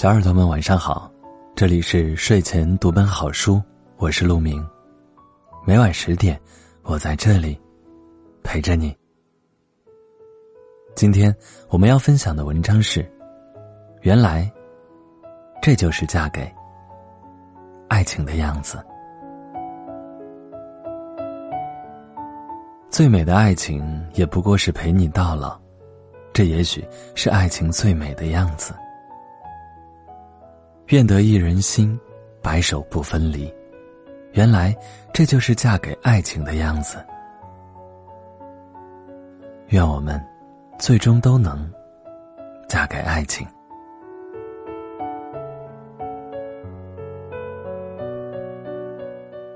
小耳朵们晚上好，这里是睡前读本好书，我是陆明。每晚十点，我在这里陪着你。今天我们要分享的文章是：原来这就是嫁给爱情的样子。最美的爱情也不过是陪你到老，这也许是爱情最美的样子。愿得一人心，白首不分离。原来这就是嫁给爱情的样子。愿我们最终都能嫁给爱情。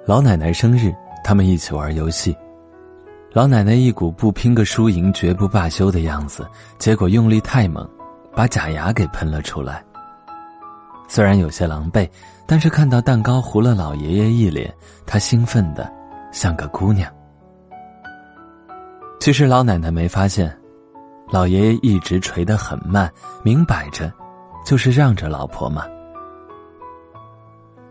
老奶奶生日，他们一起玩游戏。老奶奶一股不拼个输赢绝不罢休的样子，结果用力太猛，把假牙给喷了出来。虽然有些狼狈，但是看到蛋糕糊了老爷爷一脸，他兴奋的像个姑娘。其实老奶奶没发现，老爷爷一直捶得很慢，明摆着就是让着老婆嘛。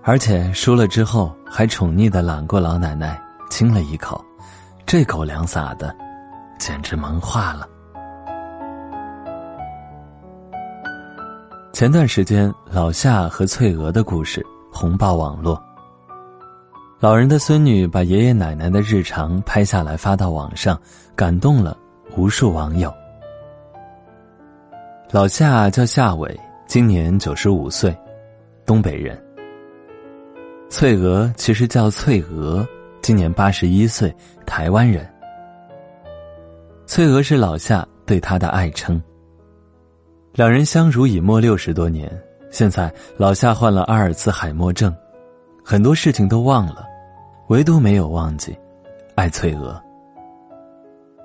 而且输了之后，还宠溺的揽过老奶奶亲了一口，这狗粮撒的，简直萌化了。前段时间，老夏和翠娥的故事红爆网络。老人的孙女把爷爷奶奶的日常拍下来发到网上，感动了无数网友。老夏叫夏伟，今年九十五岁，东北人。翠娥其实叫翠娥，今年八十一岁，台湾人。翠娥是老夏对她的爱称。两人相濡以沫六十多年，现在老夏患了阿尔茨海默症，很多事情都忘了，唯独没有忘记爱翠娥。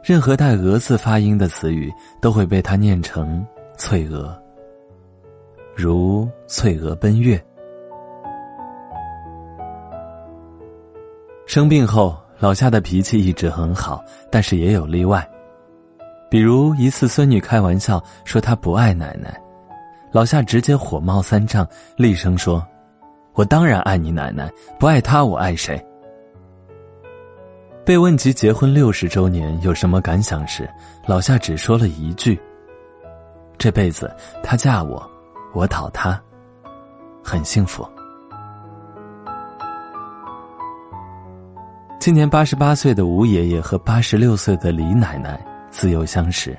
任何带“鹅”字发音的词语都会被他念成“翠娥”，如“翠娥奔月”。生病后，老夏的脾气一直很好，但是也有例外。比如一次，孙女开玩笑说她不爱奶奶，老夏直接火冒三丈，厉声说：“我当然爱你奶奶，不爱她我爱谁？”被问及结婚六十周年有什么感想时，老夏只说了一句：“这辈子她嫁我，我讨她，很幸福。”今年八十八岁的吴爷爷和八十六岁的李奶奶。自幼相识，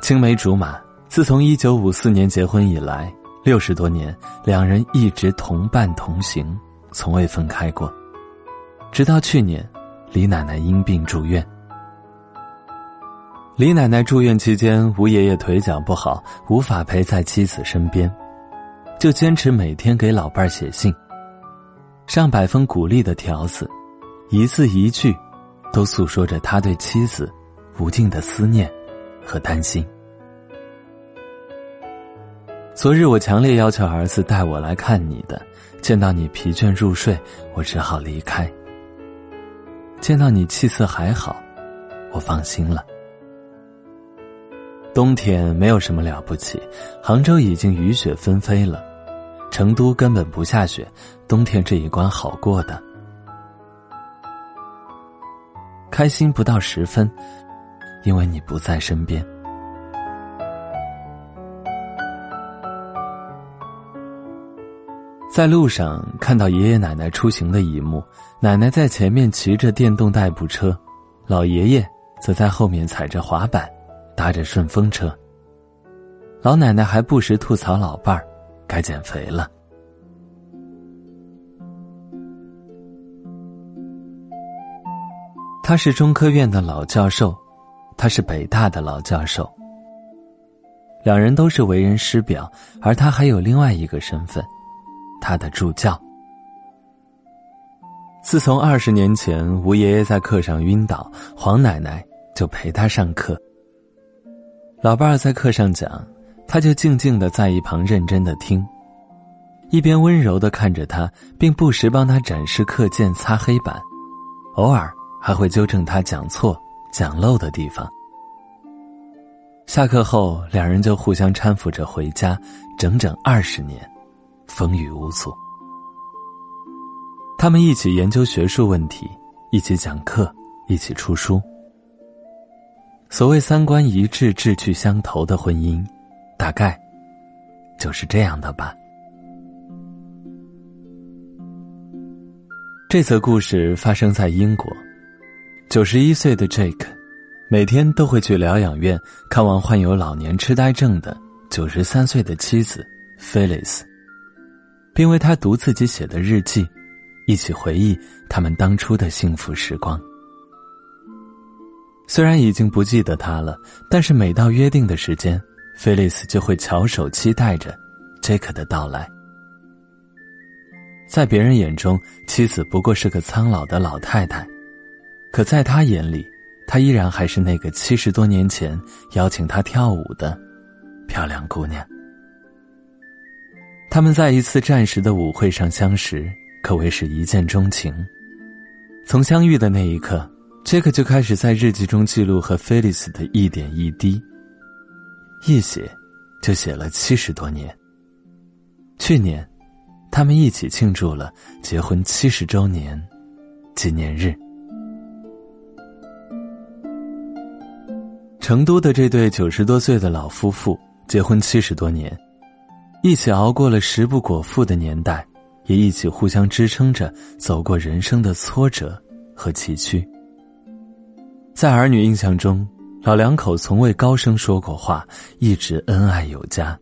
青梅竹马。自从一九五四年结婚以来，六十多年，两人一直同伴同行，从未分开过。直到去年，李奶奶因病住院。李奶奶住院期间，吴爷爷腿脚不好，无法陪在妻子身边，就坚持每天给老伴儿写信，上百封鼓励的条子，一字一句，都诉说着他对妻子。无尽的思念和担心。昨日我强烈要求儿子带我来看你的，见到你疲倦入睡，我只好离开。见到你气色还好，我放心了。冬天没有什么了不起，杭州已经雨雪纷飞了，成都根本不下雪，冬天这一关好过的。开心不到十分。因为你不在身边，在路上看到爷爷奶奶出行的一幕：奶奶在前面骑着电动代步车，老爷爷则在后面踩着滑板，搭着顺风车。老奶奶还不时吐槽老伴儿该减肥了。他是中科院的老教授。他是北大的老教授，两人都是为人师表，而他还有另外一个身份，他的助教。自从二十年前吴爷爷在课上晕倒，黄奶奶就陪他上课。老伴儿在课上讲，他就静静的在一旁认真的听，一边温柔的看着他，并不时帮他展示课件、擦黑板，偶尔还会纠正他讲错。讲漏的地方，下课后，两人就互相搀扶着回家，整整二十年，风雨无阻。他们一起研究学术问题，一起讲课，一起出书。所谓三观一致、志趣相投的婚姻，大概就是这样的吧。这则故事发生在英国，九十一岁的 Jake，每天都会去疗养院看望患有老年痴呆症的九十三岁的妻子 Phyllis，并为他读自己写的日记，一起回忆他们当初的幸福时光。虽然已经不记得他了，但是每到约定的时间，菲利斯就会翘首期待着杰克的到来。在别人眼中，妻子不过是个苍老的老太太，可在他眼里，她依然还是那个七十多年前邀请他跳舞的漂亮姑娘。他们在一次战时的舞会上相识，可谓是一见钟情。从相遇的那一刻，杰克就开始在日记中记录和菲利斯的一点一滴，一写就写了七十多年。去年。他们一起庆祝了结婚七十周年纪念日。成都的这对九十多岁的老夫妇结婚七十多年，一起熬过了食不果腹的年代，也一起互相支撑着走过人生的挫折和崎岖。在儿女印象中，老两口从未高声说过话，一直恩爱有加。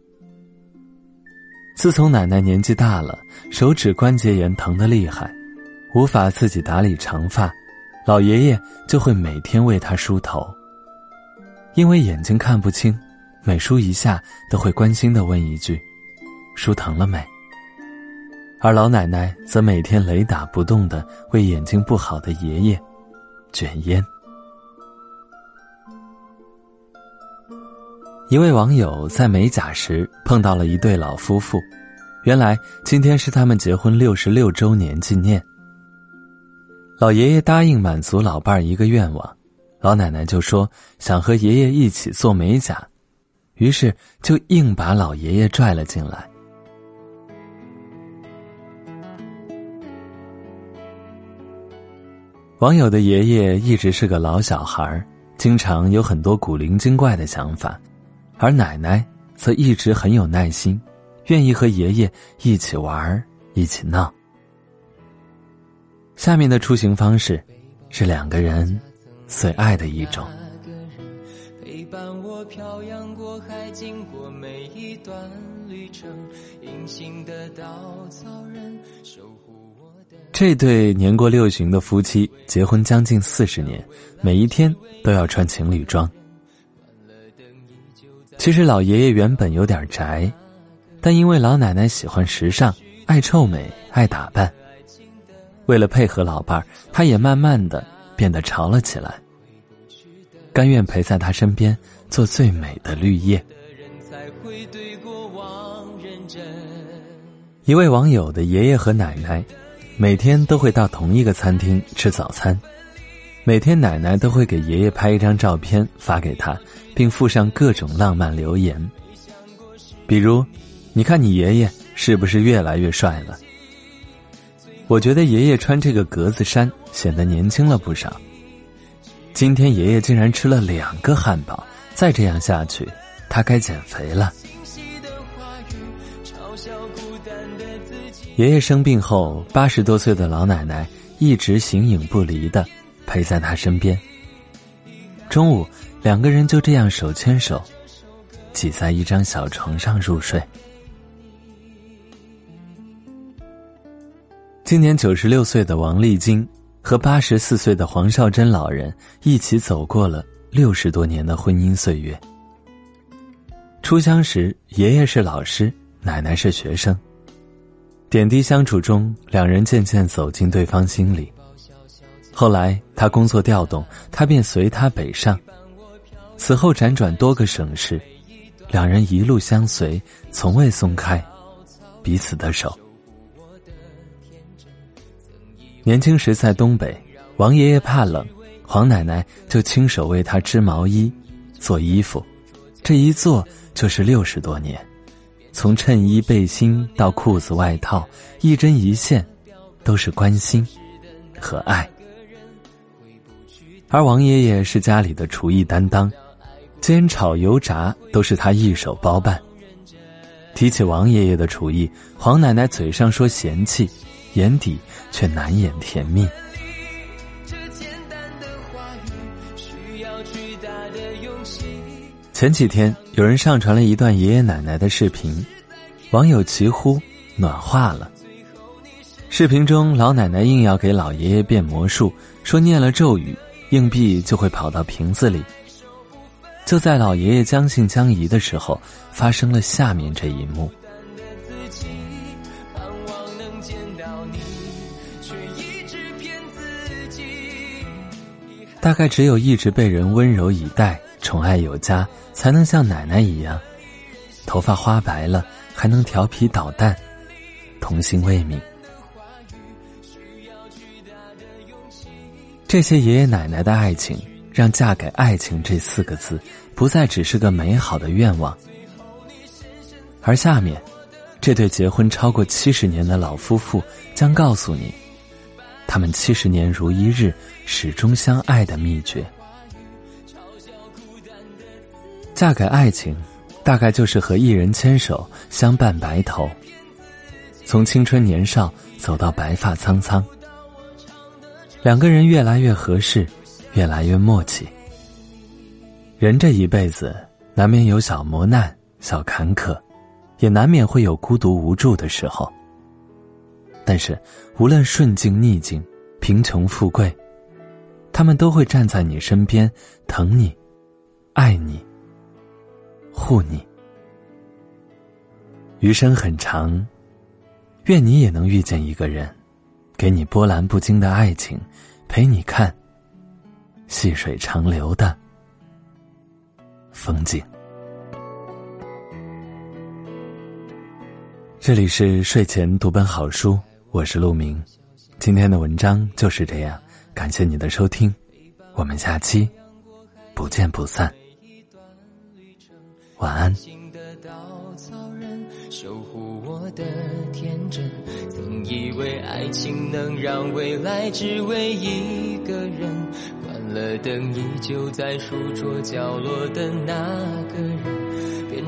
自从奶奶年纪大了，手指关节炎疼得厉害，无法自己打理长发，老爷爷就会每天为她梳头。因为眼睛看不清，每梳一下都会关心的问一句：“梳疼了没？”而老奶奶则每天雷打不动的为眼睛不好的爷爷卷烟。一位网友在美甲时碰到了一对老夫妇，原来今天是他们结婚六十六周年纪念。老爷爷答应满足老伴儿一个愿望，老奶奶就说想和爷爷一起做美甲，于是就硬把老爷爷拽了进来。网友的爷爷一直是个老小孩经常有很多古灵精怪的想法。而奶奶则一直很有耐心，愿意和爷爷一起玩一起闹。下面的出行方式，是两个人最爱的一种。这对年过六旬的夫妻结婚将近四十年，每一天都要穿情侣装。其实老爷爷原本有点宅，但因为老奶奶喜欢时尚、爱臭美、爱打扮，为了配合老伴儿，他也慢慢的变得潮了起来，甘愿陪在他身边做最美的绿叶。一位网友的爷爷和奶奶，每天都会到同一个餐厅吃早餐，每天奶奶都会给爷爷拍一张照片发给他。并附上各种浪漫留言，比如：“你看你爷爷是不是越来越帅了？”我觉得爷爷穿这个格子衫显得年轻了不少。今天爷爷竟然吃了两个汉堡，再这样下去，他该减肥了。爷爷生病后，八十多岁的老奶奶一直形影不离的陪在他身边。中午。两个人就这样手牵手，挤在一张小床上入睡。今年九十六岁的王丽晶和八十四岁的黄少珍老人一起走过了六十多年的婚姻岁月。初相识，爷爷是老师，奶奶是学生，点滴相处中，两人渐渐走进对方心里。后来他工作调动，他便随他北上。此后辗转多个省市，两人一路相随，从未松开彼此的手。年轻时在东北，王爷爷怕冷，黄奶奶就亲手为他织毛衣、做衣服，这一做就是六十多年，从衬衣背心到裤子外套，一针一线，都是关心和爱。而王爷爷是家里的厨艺担当，煎炒油炸都是他一手包办。提起王爷爷的厨艺，黄奶奶嘴上说嫌弃，眼底却难掩甜蜜。前几天有人上传了一段爷爷奶奶的视频，网友齐呼暖化了。视频中，老奶奶硬要给老爷爷变魔术，说念了咒语。硬币就会跑到瓶子里。就在老爷爷将信将疑的时候，发生了下面这一幕。见到你，却一直骗自己大概只有一直被人温柔以待、宠爱有加，才能像奶奶一样，头发花白了还能调皮捣蛋，童心未泯。这些爷爷奶奶的爱情，让“嫁给爱情”这四个字不再只是个美好的愿望。而下面，这对结婚超过七十年的老夫妇将告诉你，他们七十年如一日、始终相爱的秘诀。嫁给爱情，大概就是和一人牵手相伴白头，从青春年少走到白发苍苍。两个人越来越合适，越来越默契。人这一辈子难免有小磨难、小坎坷，也难免会有孤独无助的时候。但是，无论顺境逆境、贫穷富贵，他们都会站在你身边，疼你、爱你、护你。余生很长，愿你也能遇见一个人。给你波澜不惊的爱情，陪你看细水长流的风景。这里是睡前读本好书，我是陆明。今天的文章就是这样，感谢你的收听，我们下期不见不散。晚安。守护我的天真，曾以为爱情能让未来只为一个人。关了灯，依旧在书桌角落的那个人，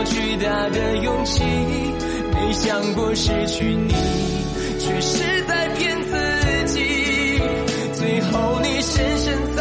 要巨大的勇气。没想过失去你，却是在骗自己。最后你深深。